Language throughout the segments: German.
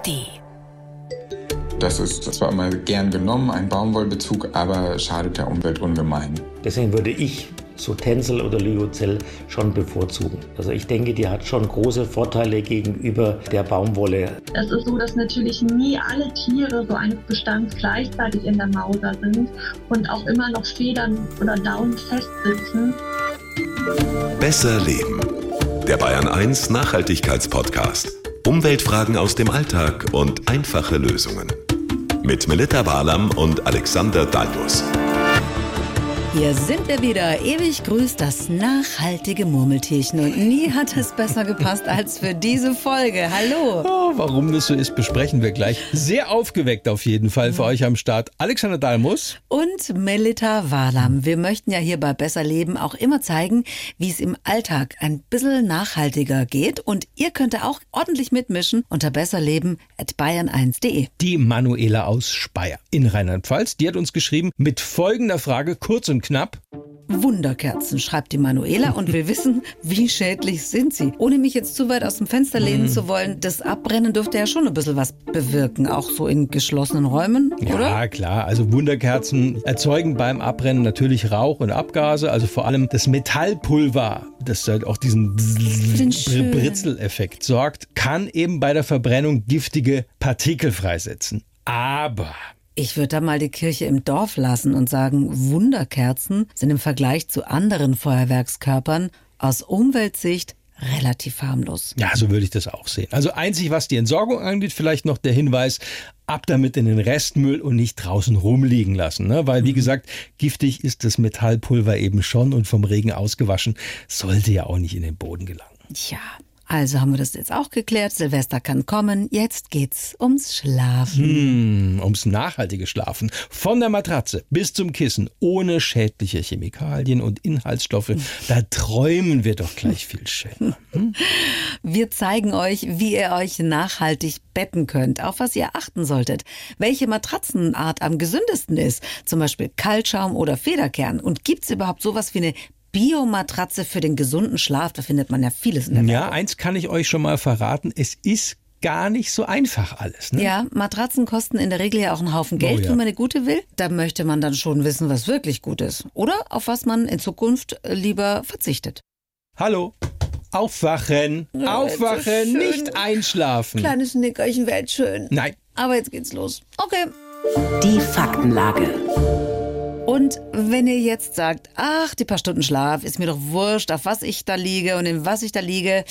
ARD. Das ist zwar immer gern genommen, ein Baumwollbezug, aber schadet der Umwelt ungemein. Deswegen würde ich so Tencel oder Lyocell schon bevorzugen. Also ich denke, die hat schon große Vorteile gegenüber der Baumwolle. Es ist so, dass natürlich nie alle Tiere so eines Bestands gleichzeitig in der Mauser sind und auch immer noch Federn oder Daunen festsitzen. Besser Leben. Der Bayern 1 Nachhaltigkeitspodcast. Umweltfragen aus dem Alltag und einfache Lösungen. Mit Melita Barlam und Alexander Dalmus. Hier sind wir wieder. Ewig grüßt das nachhaltige Murmeltierchen. Und nie hat es besser gepasst als für diese Folge. Hallo. Oh, warum das so ist, besprechen wir gleich. Sehr aufgeweckt auf jeden Fall für euch am Start. Alexander Dalmus. Und Melita Walam. Wir möchten ja hier bei Besser Leben auch immer zeigen, wie es im Alltag ein bisschen nachhaltiger geht. Und ihr könnt auch ordentlich mitmischen unter besserleben.bayern1.de. Die Manuela aus Speyer in Rheinland-Pfalz, die hat uns geschrieben mit folgender Frage, kurz und knapp. Wunderkerzen, schreibt die Manuela und will wissen, wie schädlich sind sie. Ohne mich jetzt zu weit aus dem Fenster lehnen zu wollen, das Abbrennen dürfte ja schon ein bisschen was bewirken, auch so in geschlossenen Räumen, oder? Ja, klar. Also Wunderkerzen erzeugen beim Abbrennen natürlich Rauch und Abgase, also vor allem das Metallpulver, das halt auch diesen. Britzeleffekt sorgt, kann eben bei der Verbrennung giftige Partikel freisetzen. Aber Ich würde da mal die Kirche im Dorf lassen und sagen, Wunderkerzen sind im Vergleich zu anderen Feuerwerkskörpern aus Umweltsicht relativ harmlos. Ja, so würde ich das auch sehen. Also einzig, was die Entsorgung angeht, vielleicht noch der Hinweis, ab damit in den Restmüll und nicht draußen rumliegen lassen. Ne? Weil, wie gesagt, giftig ist das Metallpulver eben schon und vom Regen ausgewaschen, sollte ja auch nicht in den Boden gelangen. Tja, also haben wir das jetzt auch geklärt. Silvester kann kommen. Jetzt geht's ums Schlafen. Hm, ums nachhaltige Schlafen. Von der Matratze bis zum Kissen, ohne schädliche Chemikalien und Inhaltsstoffe. Da träumen wir doch gleich viel schöner. Wir zeigen euch, wie ihr euch nachhaltig betten könnt, auf was ihr achten solltet, welche Matratzenart am gesündesten ist, zum Beispiel Kaltschaum oder Federkern. Und gibt's überhaupt sowas wie eine Biomatratze für den gesunden Schlaf? Da findet man ja vieles in der Ja, Werbung. eins kann ich euch schon mal verraten. Es ist gar nicht so einfach alles. Ne? Ja, Matratzen kosten in der Regel ja auch einen Haufen Geld, Oh ja. wenn man eine gute will. Da möchte man dann schon wissen, was wirklich gut ist. Oder auf was man in Zukunft äh, lieber verzichtet. Hallo. Aufwachen. Ja, Aufwachen, nicht einschlafen. Kleines Nickerchen wäre schön. Nein. Aber jetzt geht's los. Okay. Die Faktenlage. Und wenn ihr jetzt sagt, ach, die paar Stunden Schlaf ist mir doch wurscht, auf was ich da liege und in was ich da liege.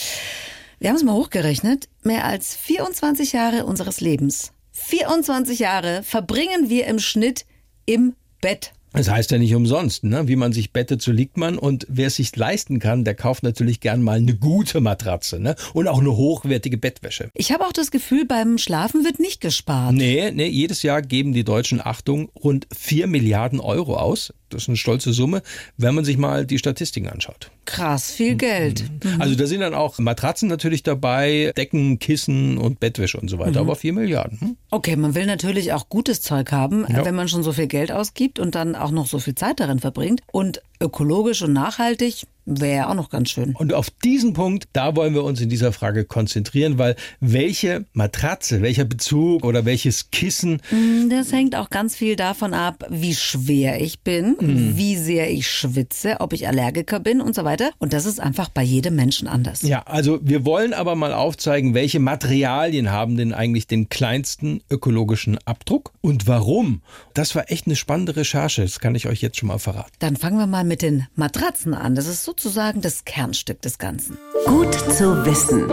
Wir haben es mal hochgerechnet. Mehr als 24 Jahre unseres Lebens. 24 Jahre verbringen wir im Schnitt im Bett. Das heißt ja nicht umsonst, ne? wie man sich bettet, so liegt man. Und wer es sich leisten kann, der kauft natürlich gern mal eine gute Matratze ne? und auch eine hochwertige Bettwäsche. Ich habe auch das Gefühl, beim Schlafen wird nicht gespart. Nee, nee, jedes Jahr geben die Deutschen, Achtung, rund 4 Milliarden Euro aus. Das ist eine stolze Summe, wenn man sich mal die Statistiken anschaut. Krass, viel Geld. Also da sind dann auch Matratzen natürlich dabei, Decken, Kissen und Bettwäsche und so weiter. Aber 4 Milliarden. Hm? Okay, man will natürlich auch gutes Zeug haben, Ja. wenn man schon so viel Geld ausgibt und dann auch noch so viel Zeit darin verbringt. Und ökologisch und nachhaltig wäre auch noch ganz schön. Und auf diesen Punkt, da wollen wir uns in dieser Frage konzentrieren, weil welche Matratze, welcher Bezug oder welches Kissen Das hängt auch ganz viel davon ab, wie schwer ich bin, wie sehr ich schwitze, ob ich Allergiker bin und so weiter. Und das ist einfach bei jedem Menschen anders. Ja, also wir wollen aber mal aufzeigen, welche Materialien haben denn eigentlich den kleinsten ökologischen Abdruck und warum. Das war echt eine spannende Recherche, das kann ich euch jetzt schon mal verraten. Dann fangen wir mal mit den Matratzen an. Das ist sozusagen das Kernstück des Ganzen. Gut zu wissen.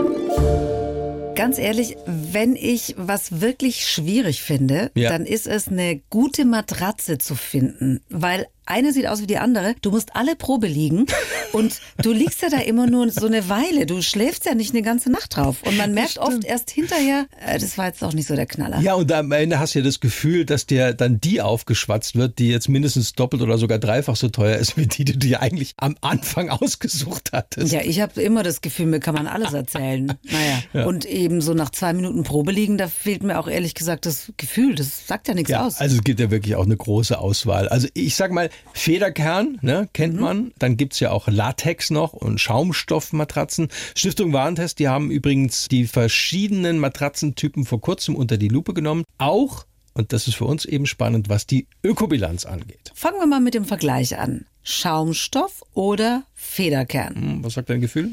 Ganz ehrlich, wenn ich was wirklich schwierig finde, Ja. dann ist es eine gute Matratze zu finden, weil eine sieht aus wie die andere. Du musst alle Probe liegen und du liegst ja da immer nur so eine Weile. Du schläfst ja nicht eine ganze Nacht drauf und man merkt oft erst hinterher, äh, das war jetzt auch nicht so der Knaller. Ja, und am Ende hast du ja das Gefühl, dass dir dann die aufgeschwatzt wird, die jetzt mindestens doppelt oder sogar dreifach so teuer ist, wie die, die du dir eigentlich am Anfang ausgesucht hattest. Ja, ich habe immer das Gefühl, mir kann man alles erzählen. Naja, und eben so nach zwei Minuten Probe liegen, da fehlt mir auch ehrlich gesagt das Gefühl. Das sagt ja nichts Ja, aus. also es gibt ja wirklich auch eine große Auswahl. Also ich sag mal, Federkern, ne, kennt mhm. man. Dann gibt's ja auch Latex noch und Schaumstoffmatratzen. Stiftung Warentest, die haben übrigens die verschiedenen Matratzentypen vor kurzem unter die Lupe genommen. Auch und das ist für uns eben spannend, was die Ökobilanz angeht. Fangen wir mal mit dem Vergleich an. Schaumstoff oder Federkern? Hm, was sagt dein Gefühl?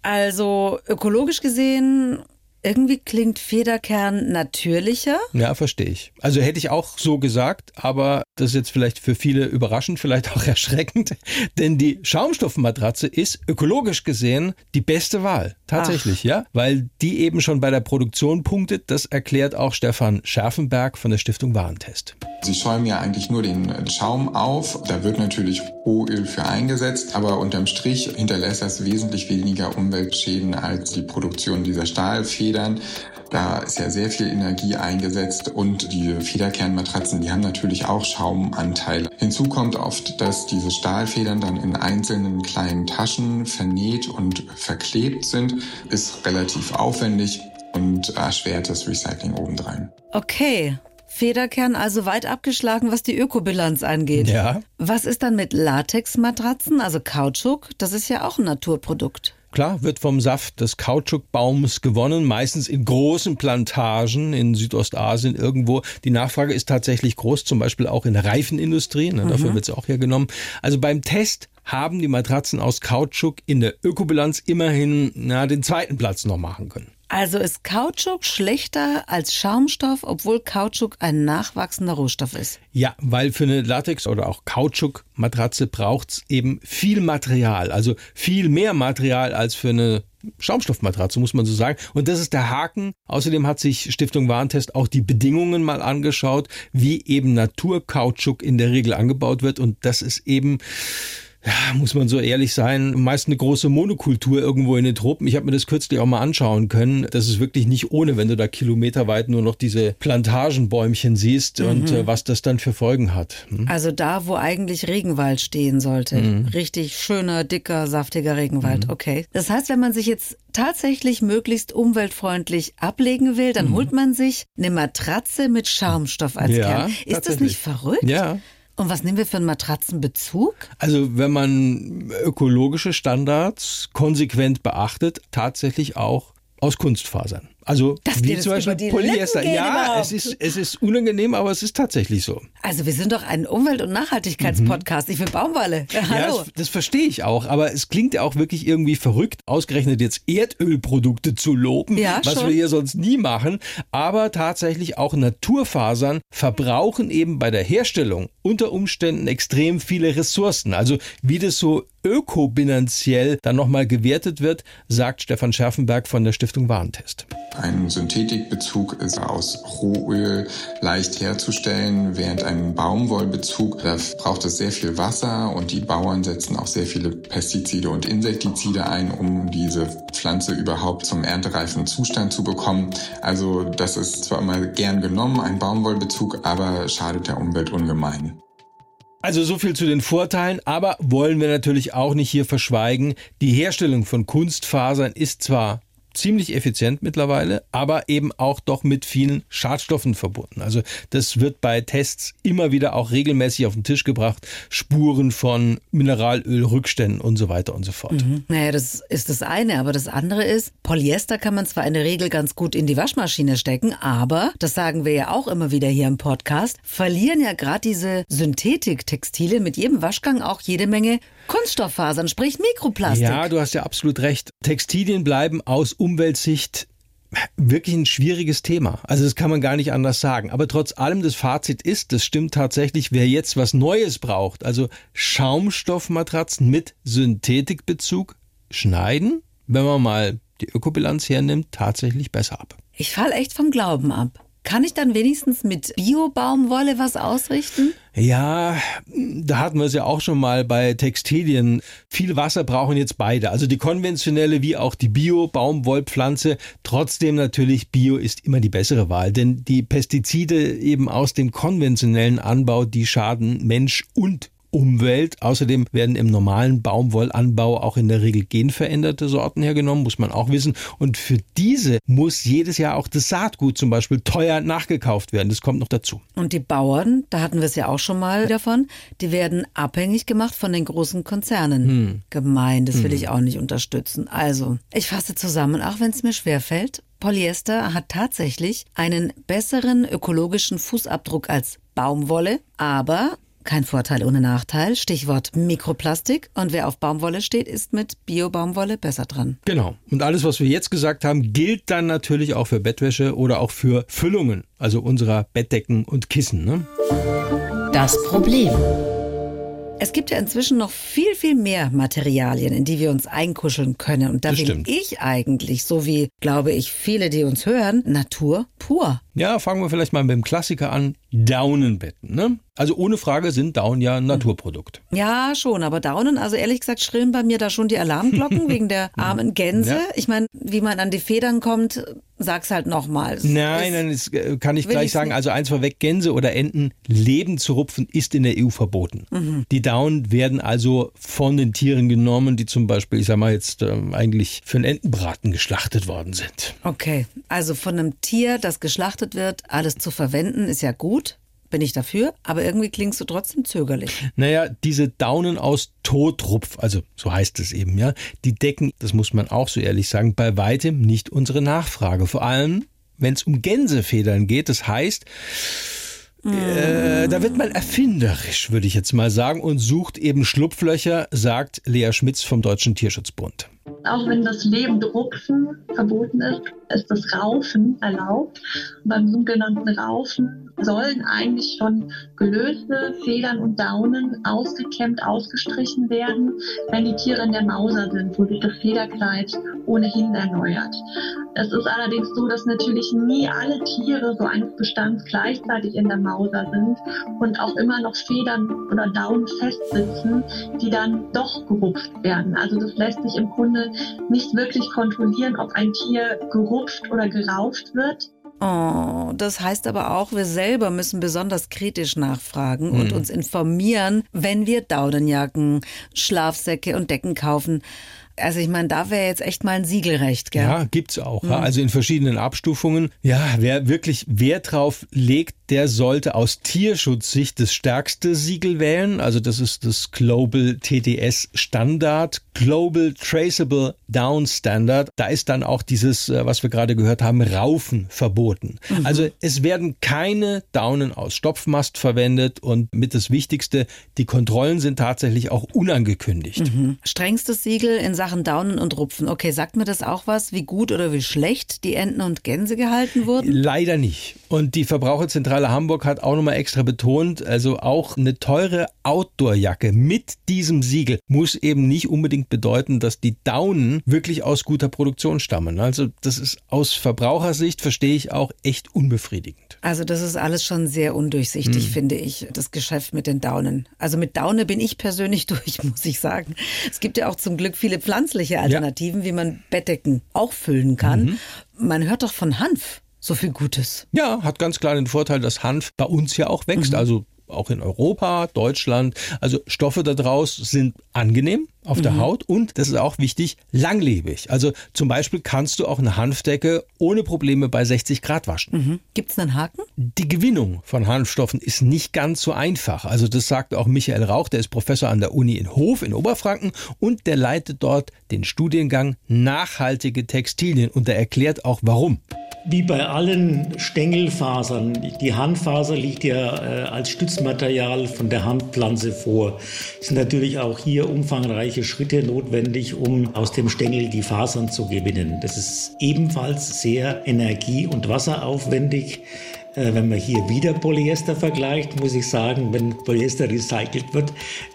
Also ökologisch gesehen irgendwie klingt Federkern natürlicher. Ja, verstehe ich. Also hätte ich auch so gesagt, aber das ist jetzt vielleicht für viele überraschend, vielleicht auch erschreckend, denn die Schaumstoffmatratze ist ökologisch gesehen die beste Wahl. Tatsächlich, Ach. ja, weil die eben schon bei der Produktion punktet. Das erklärt auch Stefan Schärfenberg von der Stiftung Warentest. Sie schäumen ja eigentlich nur den Schaum auf. Da wird natürlich Rohöl für eingesetzt, aber unterm Strich hinterlässt das wesentlich weniger Umweltschäden als die Produktion dieser Stahlfedern. Da ist ja sehr viel Energie eingesetzt und die Federkernmatratzen, die haben natürlich auch Schaumanteile. Hinzu kommt oft, dass diese Stahlfedern dann in einzelnen kleinen Taschen vernäht und verklebt sind. Ist relativ aufwendig und erschwert das Recycling obendrein. Okay. Federkern also weit abgeschlagen, was die Ökobilanz angeht. Ja. Was ist dann mit Latexmatratzen, also Kautschuk? Das ist ja auch ein Naturprodukt. Klar, wird vom Saft des Kautschukbaums gewonnen, meistens in großen Plantagen in Südostasien irgendwo. Die Nachfrage ist tatsächlich groß, zum Beispiel auch in der Reifenindustrie, ne, dafür mhm. wird es auch hergenommen. Also beim Test haben die Matratzen aus Kautschuk in der Ökobilanz immerhin na, den zweiten Platz noch machen können. Also ist Kautschuk schlechter als Schaumstoff, obwohl Kautschuk ein nachwachsender Rohstoff ist? Ja, weil für eine Latex- oder auch Kautschuk-Matratze braucht es eben viel Material, also viel mehr Material als für eine Schaumstoffmatratze, muss man so sagen. Und das ist der Haken. Außerdem hat sich Stiftung Warentest auch die Bedingungen mal angeschaut, wie eben Naturkautschuk in der Regel angebaut wird. Und das ist eben ja, muss man so ehrlich sein, meist eine große Monokultur irgendwo in den Tropen. Ich habe mir das kürzlich auch mal anschauen können. Das ist wirklich nicht ohne, wenn du da kilometerweit nur noch diese Plantagenbäumchen siehst mhm. und äh, was das dann für Folgen hat. Hm? Also da, wo eigentlich Regenwald stehen sollte. Mhm. Richtig schöner, dicker, saftiger Regenwald. Mhm. Okay. Das heißt, wenn man sich jetzt tatsächlich möglichst umweltfreundlich ablegen will, dann mhm. holt man sich eine Matratze mit Schaumstoff als ja, Kern. Ist das nicht verrückt? Ja. Und was nehmen wir für einen Matratzenbezug? Also wenn man ökologische Standards konsequent beachtet, tatsächlich auch aus Kunstfasern. Also Dass wie zum Beispiel Polyester. Ja, es ist, es ist unangenehm, aber es ist tatsächlich so. Also wir sind doch ein Umwelt- und Nachhaltigkeitspodcast. Mhm. Ich will Baumwolle. Ja, hallo. Das, das verstehe ich auch, aber es klingt ja auch wirklich irgendwie verrückt, ausgerechnet jetzt Erdölprodukte zu loben, ja, was schon. wir hier sonst nie machen. Aber tatsächlich auch Naturfasern verbrauchen eben bei der Herstellung unter Umständen extrem viele Ressourcen. Also wie das so ökobilanziell dann nochmal gewertet wird, sagt Stefan Scherfenberg von der Stiftung Warentest. Ein Synthetikbezug ist aus Rohöl leicht herzustellen, während ein Baumwollbezug, da braucht es sehr viel Wasser und die Bauern setzen auch sehr viele Pestizide und Insektizide ein, um diese Pflanze überhaupt zum erntereifen Zustand zu bekommen. Also das ist zwar immer gern genommen, ein Baumwollbezug, aber schadet der Umwelt ungemein. Also so viel zu den Vorteilen, aber wollen wir natürlich auch nicht hier verschweigen. Die Herstellung von Kunstfasern ist zwar ziemlich effizient mittlerweile, aber eben auch doch mit vielen Schadstoffen verbunden. Also das wird bei Tests immer wieder auch regelmäßig auf den Tisch gebracht. Spuren von Mineralölrückständen und so weiter und so fort. Mhm. Naja, das ist das eine, aber das andere ist, Polyester kann man zwar in der Regel ganz gut in die Waschmaschine stecken, aber, das sagen wir ja auch immer wieder hier im Podcast, verlieren ja gerade diese Synthetiktextile mit jedem Waschgang auch jede Menge Kunststofffasern, sprich Mikroplastik. Ja, du hast ja absolut recht. Textilien bleiben aus Umweltsicht wirklich ein schwieriges Thema. Also das kann man gar nicht anders sagen. Aber trotz allem das Fazit ist, das stimmt tatsächlich, wer jetzt was Neues braucht, also Schaumstoffmatratzen mit Synthetikbezug, schneiden, wenn man mal die Ökobilanz hernimmt, tatsächlich besser ab. Ich falle echt vom Glauben ab. Kann ich dann wenigstens mit Bio-Baumwolle was ausrichten? Ja, da hatten wir es ja auch schon mal bei Textilien. Viel Wasser brauchen jetzt beide, also die konventionelle wie auch die Bio-Baumwollpflanze. Trotzdem natürlich Bio ist immer die bessere Wahl, denn die Pestizide eben aus dem konventionellen Anbau, die schaden Mensch und Umwelt. Außerdem werden im normalen Baumwollanbau auch in der Regel genveränderte Sorten hergenommen, muss man auch wissen. Und für diese muss jedes Jahr auch das Saatgut zum Beispiel teuer nachgekauft werden. Das kommt noch dazu. Und die Bauern, da hatten wir es ja auch schon mal davon, die werden abhängig gemacht von den großen Konzernen. Hm. Gemein, das will hm. ich auch nicht unterstützen. Also, ich fasse zusammen, auch wenn es mir schwerfällt. Polyester hat tatsächlich einen besseren ökologischen Fußabdruck als Baumwolle, aber kein Vorteil ohne Nachteil. Stichwort Mikroplastik. Und wer auf Baumwolle steht, ist mit Bio-Baumwolle besser dran. Genau. Und alles, was wir jetzt gesagt haben, gilt dann natürlich auch für Bettwäsche oder auch für Füllungen, also unserer Bettdecken und Kissen. Ne? Das Problem. Es gibt ja inzwischen noch viel, viel mehr Materialien, in die wir uns einkuscheln können. Und da bin ich eigentlich, so wie, glaube ich, viele, die uns hören, Natur pur. Ja, fangen wir vielleicht mal mit dem Klassiker an. Daunenbetten. Ne? Also ohne Frage sind Daunen ja ein Naturprodukt. Ja, schon, aber Daunen, also ehrlich gesagt, schrillen bei mir da schon die Alarmglocken wegen der armen Gänse. Ja. Ich meine, wie man an die Federn kommt, sag's halt nochmal. Nein, nein, das äh, kann ich gleich sagen. nicht. Also eins vorweg, Gänse oder Enten, Leben zu rupfen ist in der EU verboten. Mhm. Die Daunen werden also von den Tieren genommen, die zum Beispiel, ich sag mal jetzt, ähm, eigentlich für einen Entenbraten geschlachtet worden sind. Okay, also von einem Tier, das geschlachtet wird, alles zu verwenden, ist ja gut. Bin ich dafür, aber irgendwie klingst du trotzdem zögerlich. Naja, diese Daunen aus Totrupf, also so heißt es eben, ja, die decken, das muss man auch so ehrlich sagen, bei weitem nicht unsere Nachfrage. Vor allem, wenn es um Gänsefedern geht, das heißt, äh, da wird man erfinderisch, würde ich jetzt mal sagen, und sucht eben Schlupflöcher, sagt Lea Schmitz vom Deutschen Tierschutzbund. Auch wenn das lebende Rupfen verboten ist, ist das Raufen erlaubt. Und beim sogenannten Raufen sollen eigentlich schon gelöste Federn und Daunen ausgekämmt, ausgestrichen werden, wenn die Tiere in der Mauser sind, wo sich das Federkleid ohnehin erneuert. Es ist allerdings so, dass natürlich nie alle Tiere so eines Bestands gleichzeitig in der Mauser sind und auch immer noch Federn oder Daunen festsitzen, die dann doch gerupft werden. Also das lässt sich im Grunde nicht wirklich kontrollieren, ob ein Tier gerupft oder gerauft wird. Oh, das heißt aber auch, wir selber müssen besonders kritisch nachfragen und uns informieren, wenn wir Daunenjacken, Schlafsäcke und Decken kaufen. Also ich meine, da wäre jetzt echt mal ein Siegelrecht, gell? Ja, gibt's auch. Ja. Also in verschiedenen Abstufungen. Ja, wer wirklich Wert drauf legt, der sollte aus Tierschutzsicht das stärkste Siegel wählen. Also das ist das Global TDS Standard, Global Traceable Down Standard. Da ist dann auch dieses, äh, was wir gerade gehört haben, Raufen verboten. Also es werden keine Daunen aus Stopfmast verwendet und mit das Wichtigste, die Kontrollen sind tatsächlich auch unangekündigt. Strengstes Siegel in Sachen Daunen und Rupfen. Okay, sagt mir das auch was, wie gut oder wie schlecht die Enten und Gänse gehalten wurden? Leider nicht. Und die Verbraucherzentrale Hamburg hat auch nochmal extra betont, also auch eine teure Outdoor-Jacke mit diesem Siegel muss eben nicht unbedingt bedeuten, dass die Daunen wirklich aus guter Produktion stammen. Also das ist aus Verbrauchersicht, verstehe ich auch, echt unbefriedigend. Also das ist alles schon sehr undurchsichtig, finde ich, das Geschäft mit den Daunen. Also mit Daune bin ich persönlich durch, muss ich sagen. Es gibt ja auch zum Glück viele pflanzliche Alternativen, wie man Bettdecken auch füllen kann. Man hört doch von Hanf so viel Gutes. Ja, hat ganz klar den Vorteil, dass Hanf bei uns ja auch wächst, also auch in Europa, Deutschland. Also Stoffe daraus sind angenehm auf der Haut und, das ist auch wichtig, langlebig. Also zum Beispiel kannst du auch eine Hanfdecke ohne Probleme bei 60 Grad waschen. Gibt's einen Haken? Die Gewinnung von Hanfstoffen ist nicht ganz so einfach. Also das sagt auch Michael Rauch, der ist Professor an der Uni in Hof in Oberfranken und der leitet dort den Studiengang Nachhaltige Textilien und er erklärt auch warum. Wie bei allen Stängelfasern, die Hanffaser liegt ja äh, als Stützmaterial von der Hanfpflanze vor. Es sind natürlich auch hier umfangreiche Schritte notwendig, um aus dem Stängel die Fasern zu gewinnen. Das ist ebenfalls sehr energie- und wasseraufwendig. Äh, Wenn man hier wieder Polyester vergleicht, muss ich sagen, wenn Polyester recycelt wird,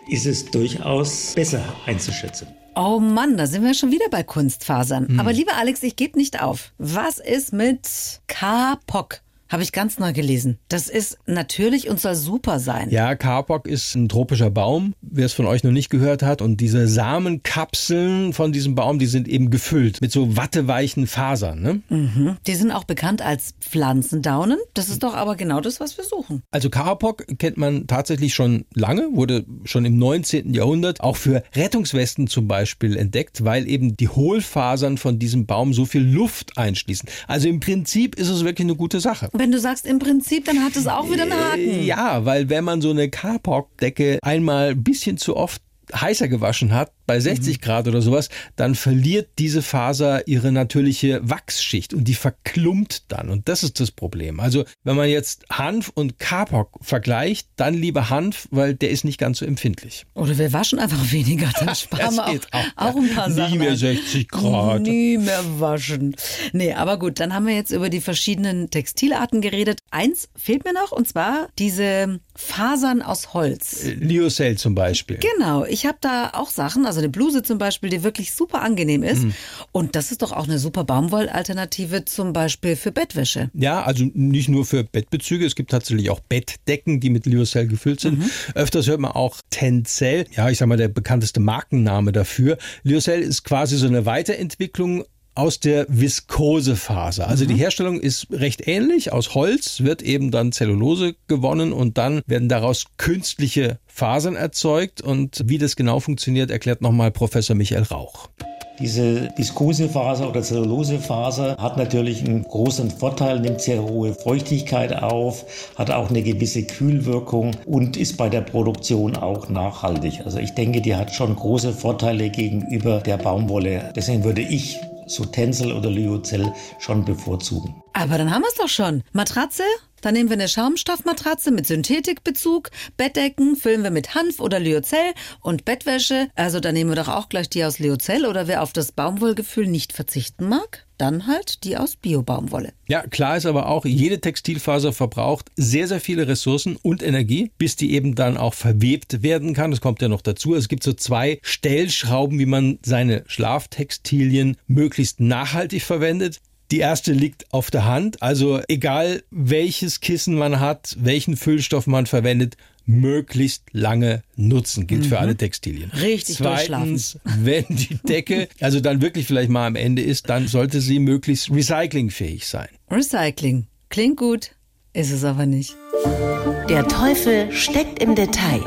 ist es durchaus besser einzuschätzen. Oh Mann, da sind wir schon wieder bei Kunstfasern. Aber lieber Alex, ich gebe nicht auf. Was ist mit Kapok? Habe ich ganz neu gelesen. Das ist natürlich und soll super sein. Ja, Kapok ist ein tropischer Baum, wer es von euch noch nicht gehört hat. Und diese Samenkapseln von diesem Baum, die sind eben gefüllt mit so watteweichen Fasern. Ne? Mhm. Die sind auch bekannt als Pflanzendaunen. Das ist doch aber genau das, was wir suchen. Also Kapok kennt man tatsächlich schon lange, wurde schon im 19. Jahrhundert auch für Rettungswesten zum Beispiel entdeckt, weil eben die Hohlfasern von diesem Baum so viel Luft einschließen. Also im Prinzip ist es wirklich eine gute Sache. Wenn du sagst im Prinzip, dann hat es auch wieder einen Haken. Ja, weil wenn man so eine Carport-Decke einmal ein bisschen zu oft heißer gewaschen hat, bei 60 Grad oder sowas, dann verliert diese Faser ihre natürliche Wachsschicht und die verklumpt dann. Und das ist das Problem. Also wenn man jetzt Hanf und Kapok vergleicht, dann lieber Hanf, weil der ist nicht ganz so empfindlich. Oder wir waschen einfach weniger, dann sparen wir auch, auch, auch ein paar Nie Sachen. mehr ein. 60 Grad. Nie mehr waschen. Nee, aber gut, dann haben wir jetzt über die verschiedenen Textilarten geredet. Eins fehlt mir noch, und zwar diese Fasern aus Holz. Lyocell zum Beispiel. Genau, ich habe da auch Sachen, also eine Bluse zum Beispiel, die wirklich super angenehm ist. Mhm. Und das ist doch auch eine super Baumwollalternative zum Beispiel für Bettwäsche. Ja, also nicht nur für Bettbezüge, es gibt tatsächlich auch Bettdecken, die mit Lyocell gefüllt sind. Öfters hört man auch Tencel, ja, ich sag mal der bekannteste Markenname dafür. Lyocell ist quasi so eine Weiterentwicklung aus der Viskosefaser. Also die Herstellung ist recht ähnlich. Aus Holz wird eben dann Zellulose gewonnen und dann werden daraus künstliche Fasern erzeugt. Und wie das genau funktioniert, erklärt nochmal Professor Michael Rauch. Diese Viskosefaser oder Zellulosefaser hat natürlich einen großen Vorteil, nimmt sehr hohe Feuchtigkeit auf, hat auch eine gewisse Kühlwirkung und ist bei der Produktion auch nachhaltig. Also ich denke, die hat schon große Vorteile gegenüber der Baumwolle. Deswegen würde ich so Tencel oder Lyocell schon bevorzugen. Aber dann haben wir es doch schon. Matratze? Dann nehmen wir eine Schaumstoffmatratze mit Synthetikbezug. Bettdecken füllen wir mit Hanf oder Lyocell und Bettwäsche. Also dann nehmen wir doch auch gleich die aus Lyocell oder wer auf das Baumwollgefühl nicht verzichten mag, dann halt die aus Bio-Baumwolle. Ja, klar ist aber auch, jede Textilfaser verbraucht sehr, sehr viele Ressourcen und Energie, bis die eben dann auch verwebt werden kann. Das kommt ja noch dazu. Es gibt so zwei Stellschrauben, wie man seine Schlaftextilien möglichst nachhaltig verwendet. Die erste liegt auf der Hand. Also egal welches Kissen man hat, welchen Füllstoff man verwendet, möglichst lange nutzen. Gilt für alle Textilien. Richtig Zweitens, wenn die Decke also dann wirklich vielleicht mal am Ende ist, dann sollte sie möglichst recyclingfähig sein. Recycling. Klingt gut, ist es aber nicht. Der Teufel steckt im Detail.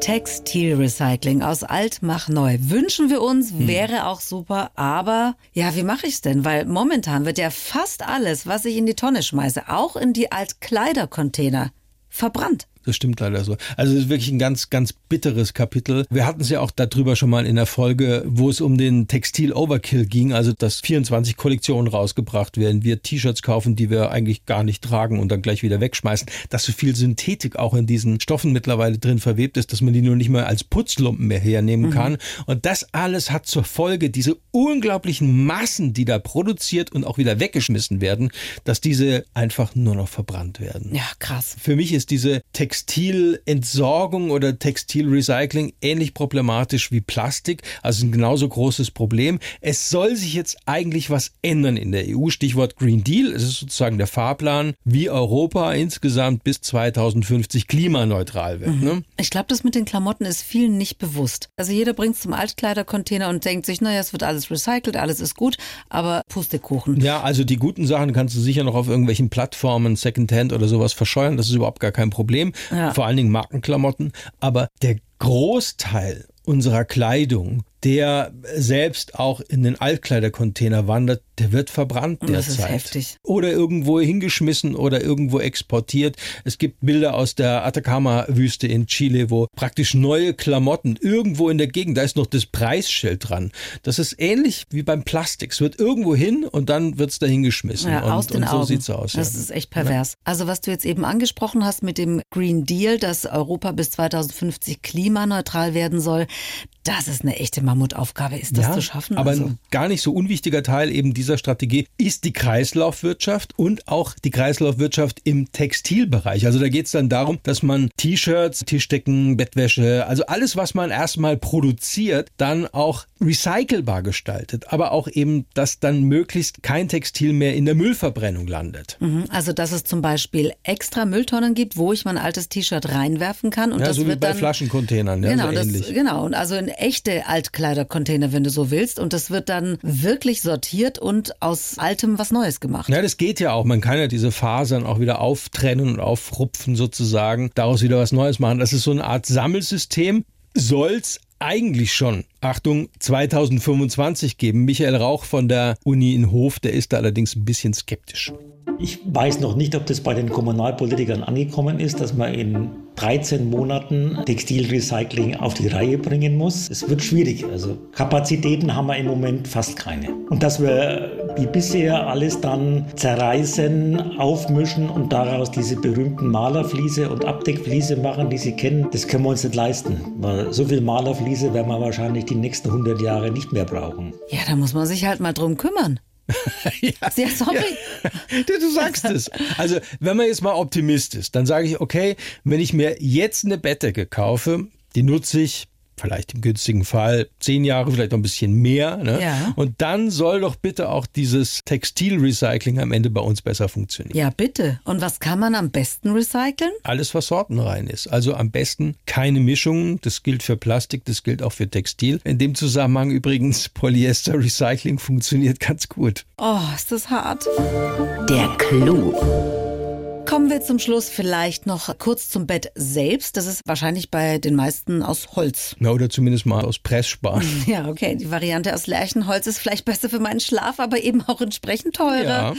Textilrecycling aus alt mach neu. Wünschen wir uns, Hm. wäre auch super, aber ja, wie mache ich's denn? Weil momentan wird ja fast alles, was ich in die Tonne schmeiße, auch in die Altkleidercontainer, verbrannt. Das stimmt leider so. Also es ist wirklich ein ganz, ganz bitteres Kapitel. Wir hatten es ja auch darüber schon mal in der Folge, wo es um den Textil-Overkill ging, also dass 24 Kollektionen rausgebracht werden, wir T-Shirts kaufen, die wir eigentlich gar nicht tragen und dann gleich wieder wegschmeißen, dass so viel Synthetik auch in diesen Stoffen mittlerweile drin verwebt ist, dass man die nur nicht mehr als Putzlumpen mehr hernehmen kann. Und das alles hat zur Folge diese unglaublichen Massen, die da produziert und auch wieder weggeschmissen werden, dass diese einfach nur noch verbrannt werden. Ja, krass. Für mich ist diese Textilentsorgung oder Textilrecycling ähnlich problematisch wie Plastik, also ein genauso großes Problem. Es soll sich jetzt eigentlich was ändern in der EU. Stichwort Green Deal. Es ist sozusagen der Fahrplan, wie Europa insgesamt bis 2050 klimaneutral wird. Ne? Ich glaube, das mit den Klamotten ist vielen nicht bewusst. Also jeder bringt es zum Altkleidercontainer und denkt sich, naja, es wird alles recycelt, alles ist gut, aber Pustekuchen. Ja, also die guten Sachen kannst du sicher noch auf irgendwelchen Plattformen, Secondhand oder sowas verscheuern. Das ist überhaupt gar kein Problem. Ja. Vor allen Dingen Markenklamotten. Aber der Großteil unserer Kleidung, der selbst auch in den Altkleidercontainer wandert, der wird verbrannt Das ist derzeit. heftig. Oder irgendwo hingeschmissen oder irgendwo exportiert. Es gibt Bilder aus der Atacama-Wüste in Chile, wo praktisch neue Klamotten irgendwo in der Gegend, da ist noch das Preisschild dran. Das ist ähnlich wie beim Plastik. Es wird irgendwo hin und dann wird es da hingeschmissen. Ja, und, aus den und so Augen. sieht's aus. Das ja. ist echt pervers. Also was du jetzt eben angesprochen hast mit dem Green Deal, dass Europa bis 2050 klimaneutral werden soll, Das ist eine echte Mammutaufgabe, ist das ja, zu schaffen. Aber also. ein gar nicht so unwichtiger Teil eben dieser Strategie ist die Kreislaufwirtschaft und auch die Kreislaufwirtschaft im Textilbereich. Also da geht es dann darum, dass man T-Shirts, Tischdecken, Bettwäsche, also alles, was man erstmal produziert, dann auch recycelbar gestaltet. Aber auch eben, dass dann möglichst kein Textil mehr in der Müllverbrennung landet. Mhm, Also dass es zum Beispiel extra Mülltonnen gibt, wo ich mein altes T-Shirt reinwerfen kann und ja, das so wie wird bei dann Flaschencontainern, ja, genau, so das, ähnlich. genau und also in echte Altkleidercontainer, wenn du so willst und das wird dann wirklich sortiert und aus altem was Neues gemacht. Ja, das geht ja auch. Man kann ja diese Fasern auch wieder auftrennen und aufrupfen sozusagen, daraus wieder was Neues machen. Das ist so eine Art Sammelsystem. Soll's eigentlich schon, Achtung, 2025 geben. Michael Rauch von der Uni in Hof, der ist da allerdings ein bisschen skeptisch. Ich weiß noch nicht, ob das bei den Kommunalpolitikern angekommen ist, dass man in 13 Monaten Textilrecycling auf die Reihe bringen muss. Es wird schwierig. Also Kapazitäten haben wir im Moment fast keine. Und dass wir wie bisher alles dann zerreißen, aufmischen und daraus diese berühmten Malerfliese und Abdeckfliese machen, die Sie kennen, das können wir uns nicht leisten. Weil so viel Malerfliese werden wir wahrscheinlich die nächsten 100 Jahre nicht mehr brauchen. Ja, da muss man sich halt mal drum kümmern. ja, Ja, sorry. Du, du sagst es. Also, wenn man jetzt mal Optimist ist, dann sage ich, okay, wenn ich mir jetzt eine Bettdecke kaufe, die nutze ich vielleicht im günstigen Fall zehn Jahre, vielleicht noch ein bisschen mehr. Ne? Ja. Und dann soll doch bitte auch dieses Textilrecycling am Ende bei uns besser funktionieren. Ja, bitte. Und was kann man am besten recyceln? Alles, was sortenrein ist. Also am besten keine Mischungen. Das gilt für Plastik, das gilt auch für Textil. In dem Zusammenhang übrigens Polyester-Recycling funktioniert ganz gut. Oh, ist das hart. Der Clou. Kommen wir zum Schluss vielleicht noch kurz zum Bett selbst. Das ist wahrscheinlich bei den meisten aus Holz. Na, oder zumindest mal aus Pressspan. Ja, okay. Die Variante aus Lärchenholz ist vielleicht besser für meinen Schlaf, aber eben auch entsprechend teurer. Ja.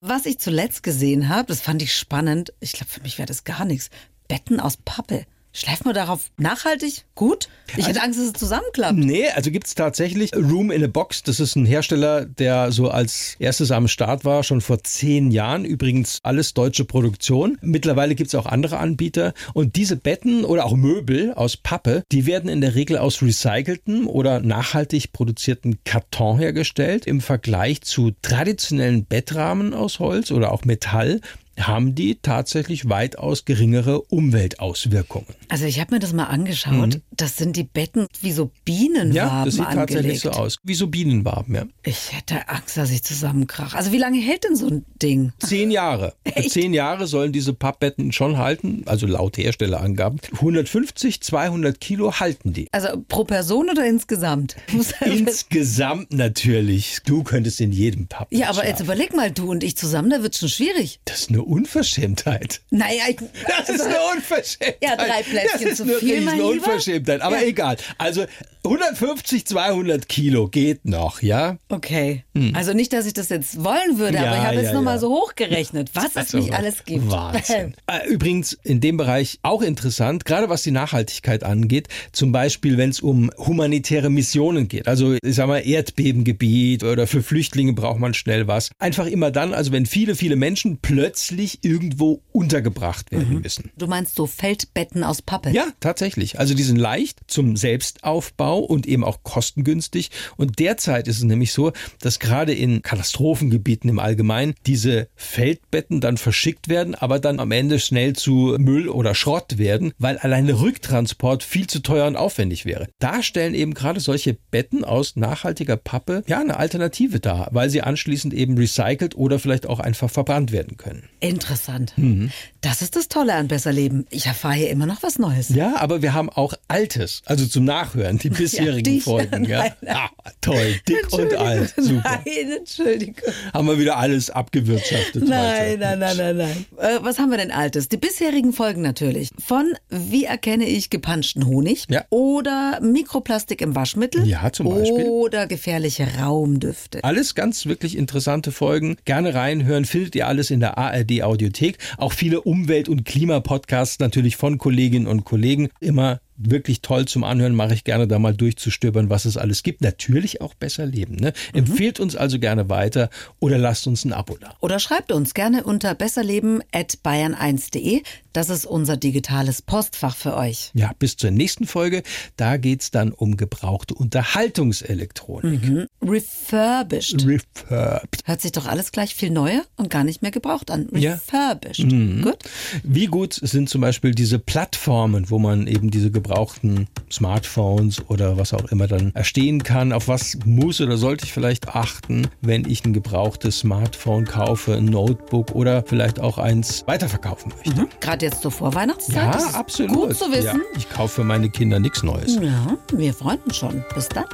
Was ich zuletzt gesehen habe, das fand ich spannend. Ich glaube, für mich wäre das gar nichts. Betten aus Pappe. Schleifen wir darauf nachhaltig? Gut? Ich hätte Angst, dass es zusammenklappt. Nee, also gibt es tatsächlich Room in a Box. Das ist ein Hersteller, der so als erstes am Start war, schon vor zehn Jahren. Übrigens alles deutsche Produktion. Mittlerweile gibt es auch andere Anbieter. Und diese Betten oder auch Möbel aus Pappe, die werden in der Regel aus recyceltem oder nachhaltig produzierten Karton hergestellt. Im Vergleich zu traditionellen Bettrahmen aus Holz oder auch Metall haben die tatsächlich weitaus geringere Umweltauswirkungen. Also ich habe mir das mal angeschaut. Das sind die Betten wie so Bienenwaben Mhm. Ja, das sieht angelegt. tatsächlich so aus. Wie so Bienenwaben, ja. Ich hätte Angst, dass ich zusammenkrach. Also wie lange hält denn so ein Ding? Zehn Jahre. Echt? Zehn Jahre sollen diese Pappbetten schon halten, also laut Herstellerangaben. 150, 200 Kilo halten die. Also pro Person oder insgesamt? Insgesamt natürlich. Du könntest in jedem Pappbett ja, aber jetzt schlafen. überleg mal, du und ich zusammen, da wird schon schwierig. Das ist eine Unverschämtheit. Naja, ich, Das ist eine Unverschämtheit. Ja, drei Plätzchen Das ist zu eine viel, mein Lieber. Unverschämtheit. Aber Ja. egal. Also 150, 200 Kilo geht noch, ja? okay. Also nicht, dass ich das jetzt wollen würde, aber Hm. Ja, ich habe jetzt ja, noch mal ja. so hochgerechnet, was es Also, nicht alles gibt. Wahnsinn. Äh, Übrigens in dem Bereich auch interessant, gerade was die Nachhaltigkeit angeht, zum Beispiel wenn es um humanitäre Missionen geht. Also ich sag mal Erdbebengebiet oder für Flüchtlinge braucht man schnell was. Einfach immer dann, also wenn viele, viele Menschen plötzlich irgendwo untergebracht werden müssen. Du meinst so Feldbetten aus Pappe? Ja, tatsächlich. Also die sind leicht zum Selbstaufbau und eben auch kostengünstig. Und derzeit ist es nämlich so, dass gerade in Katastrophengebieten im Allgemeinen diese Feldbetten dann verschickt werden, aber dann am Ende schnell zu Müll oder Schrott werden, weil allein der Rücktransport viel zu teuer und aufwendig wäre. Da stellen eben gerade solche Betten aus nachhaltiger Pappe ja eine Alternative dar, weil sie anschließend eben recycelt oder vielleicht auch einfach verbrannt werden können. Interessant. Mhm. Das ist das Tolle an Besserleben. Ich erfahre hier immer noch was Neues. Ja, aber wir haben auch Altes, also zum Nachhören, die bisherigen die- Folgen. Ja. nein, nein. Ah, toll, dick und alt, super. Nein, Entschuldigung. Haben wir wieder alles abgewirtschaftet. Nein, heute. nein, nein, nein, nein. Äh, was haben wir denn Altes? Die bisherigen Folgen natürlich. Von Wie erkenne ich gepanschten Honig? Ja. Oder Mikroplastik im Waschmittel? Ja, zum Beispiel. Oder gefährliche Raumdüfte. Alles ganz wirklich interessante Folgen. Gerne reinhören, findet ihr alles in der ARD Audiothek. Auch viele Umwelt- und Klimapodcasts natürlich von Kolleginnen und Kollegen. Immer wirklich toll zum Anhören, mache ich gerne da mal durchzustöbern, was es alles gibt. Natürlich auch besser leben. Ne? Mhm. Empfehlt uns also gerne weiter oder lasst uns ein Abo da. Oder schreibt uns gerne unter besserleben.bayern1.de. Das ist unser digitales Postfach für euch. Ja, bis zur nächsten Folge. Da geht es dann um gebrauchte Unterhaltungselektronik. Mhm. Refurbished. Refurbed. Hört sich doch alles gleich viel neuer und gar nicht mehr gebraucht an. Refurbished. Ja. Mhm. Gut. Wie gut sind zum Beispiel diese Plattformen, wo man eben diese gebrauchten Smartphones oder was auch immer dann erstehen kann? Auf was muss oder sollte ich vielleicht achten, wenn ich ein gebrauchtes Smartphone kaufe, ein Notebook oder vielleicht auch eins weiterverkaufen möchte? Mhm. Gerade jetzt zur Vorweihnachtszeit. Ja, das absolut. Gut zu wissen. Ja, ich kaufe für meine Kinder nichts Neues. Ja, wir freuen uns schon. Bis dann.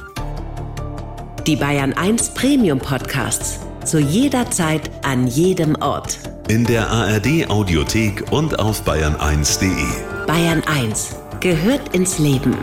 Die Bayern 1 Premium Podcasts. Zu jeder Zeit, an jedem Ort. In der ARD Audiothek und auf bayern1.de. Bayern 1 gehört ins Leben.